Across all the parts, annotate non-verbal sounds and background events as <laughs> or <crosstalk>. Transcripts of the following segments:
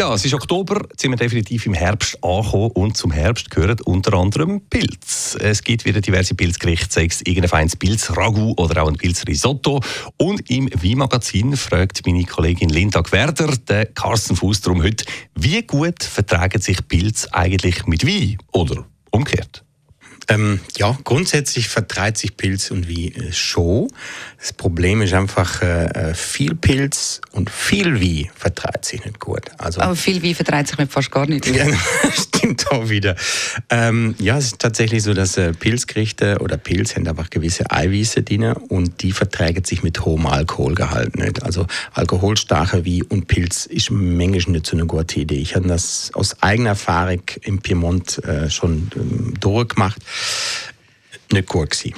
Ja, es ist Oktober, jetzt sind wir definitiv im Herbst angekommen und zum Herbst gehören unter anderem Pilz. Es gibt wieder diverse Pilzgerichte, sei es irgendein feines Pilzragout oder auch ein Pilzrisotto. Und im Weinmagazin fragt meine Kollegin Linda Gwerder, der Carsten Fuß, darum heute, wie gut vertragen sich Pilz eigentlich mit Wein oder umgekehrt? Ähm, ja, grundsätzlich vertreibt sich Pilz und wie äh, schon. Das Problem ist einfach, äh, äh, viel Pilz und viel wie vertreibt sich nicht gut. Also, Aber viel wie vertreibt sich nicht fast gar nicht. <laughs> stimmt auch wieder. Ähm, ja, es ist tatsächlich so, dass äh, Pilzgerichte oder Pilz haben einfach gewisse Eiweiße drin und die verträgt sich mit hohem Alkoholgehalt nicht. Also alkoholstarke wie und Pilz ist manchmal nicht so eine gute Idee. Ich habe das aus eigener Erfahrung im Piemont äh, schon ähm, durchgemacht nicht gut gewesen.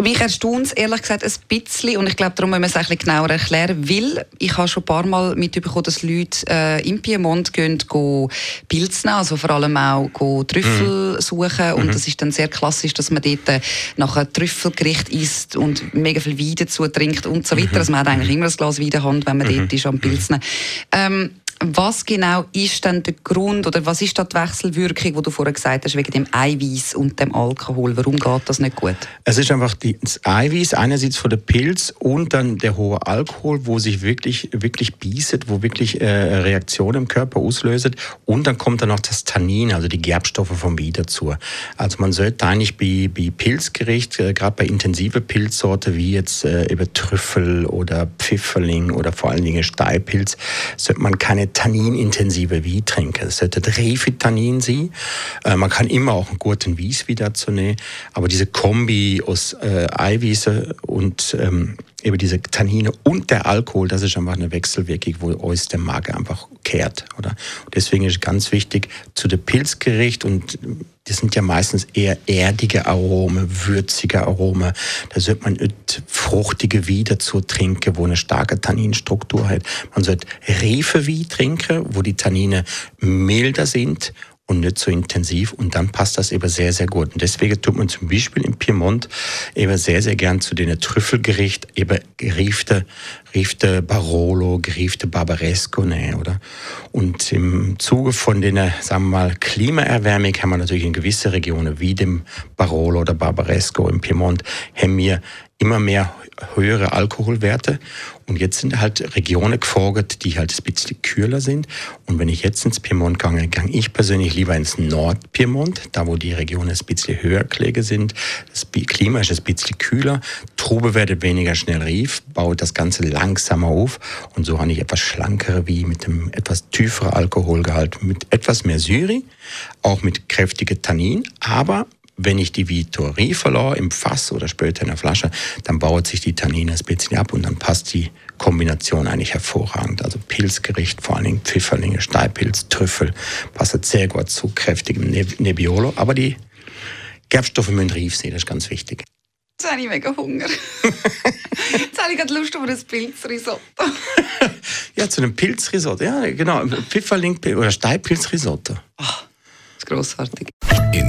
Mich erstaunt es ehrlich gesagt ein bisschen und ich glaube, darum müssen wir es ein bisschen genauer erklären, weil ich habe schon ein paar Mal mitbekommen, dass Leute äh, im Piemont gehen, gehen Pilze nehmen, also vor allem auch gehen Trüffel mhm. suchen und mhm. das ist dann sehr klassisch, dass man dort äh, nach einem Trüffelgericht isst und mega viel Wein dazu trinkt und so weiter. Mhm. Also man hat eigentlich immer ein Glas Wein in der Hand, wenn man mhm. dort ist am Pilzen. Ähm, was genau ist denn der Grund oder was ist da die Wechselwirkung, die du vorher gesagt hast, wegen dem Eiweiß und dem Alkohol? Warum geht das nicht gut? Es ist einfach das Eiweiß einerseits von der Pilz und dann der hohe Alkohol, wo sich wirklich, wirklich bieset, wo wirklich äh, Reaktionen im Körper auslöst. Und dann kommt dann noch das Tannin, also die Gerbstoffe vom Wein dazu. Also man sollte eigentlich bei, bei Pilzgericht, äh, gerade bei intensive Pilzsorte wie jetzt äh, über Trüffel oder Pfifferling oder vor allen Dingen Steilpilz, sollte man keine tanninintensive Wein trinken. Es sollte Refitannin sein. Äh, man kann immer auch einen guten Weiss dazu nehmen, aber diese Kombi aus äh, Eiweiße und ähm, eben diese Tannine und der Alkohol, das ist einfach eine Wechselwirkung, wo uns der Magen einfach kehrt. Oder? Deswegen ist ganz wichtig, zu dem Pilzgericht und das sind ja meistens eher erdige Aromen, würzige Aromen. Da sollte man fruchtige Wein dazu trinken, wo eine starke Tanninstruktur hat. Man sollte Refe Wein trinken, wo die Tannine milder sind und nicht so intensiv und dann passt das eben sehr, sehr gut. Und deswegen tut man zum Beispiel im Piemont eben sehr, sehr gern zu den Trüffelgericht eben geriefte, geriefte Barolo, geriefte Barbaresco, ne, oder? Und im Zuge von den, sagen wir mal, Klimaerwärmung haben wir natürlich in gewisse Regionen wie dem Barolo oder Barbaresco im Piemont, haben wir immer mehr höhere Alkoholwerte. Und jetzt sind halt Regionen gefordert, die halt ein bisschen kühler sind. Und wenn ich jetzt ins Piemont gehe, gehe ich persönlich lieber ins Nordpiemont, da wo die Regionen ein bisschen höher gelegen sind. Das Klima ist ein bisschen kühler. Trube wird weniger schnell rief, baut das Ganze langsamer auf. Und so habe ich etwas schlankere wie mit einem etwas tieferen Alkoholgehalt, mit etwas mehr Syri, auch mit kräftigen Tannin, aber wenn ich die Vitorie verlor im Fass oder später in der Flasche, dann baut sich die Tannine ein bisschen ab und dann passt die Kombination eigentlich hervorragend. Also Pilzgericht, vor allen Dingen Pfifferlinge, Steilpilz, Trüffel, passt sehr gut zu kräftigem Nebbiolo. Aber die Gerbstoffe müssen reif sein, das ist ganz wichtig. Jetzt habe ich mega Hunger. <laughs> Jetzt habe ich gerade Lust auf ein Pilzrisotto. <laughs> ja, zu einem Pilzrisotto. Ja, genau. Pfifferling oder Steilpilzrisotto. Oh, das ist grossartig. In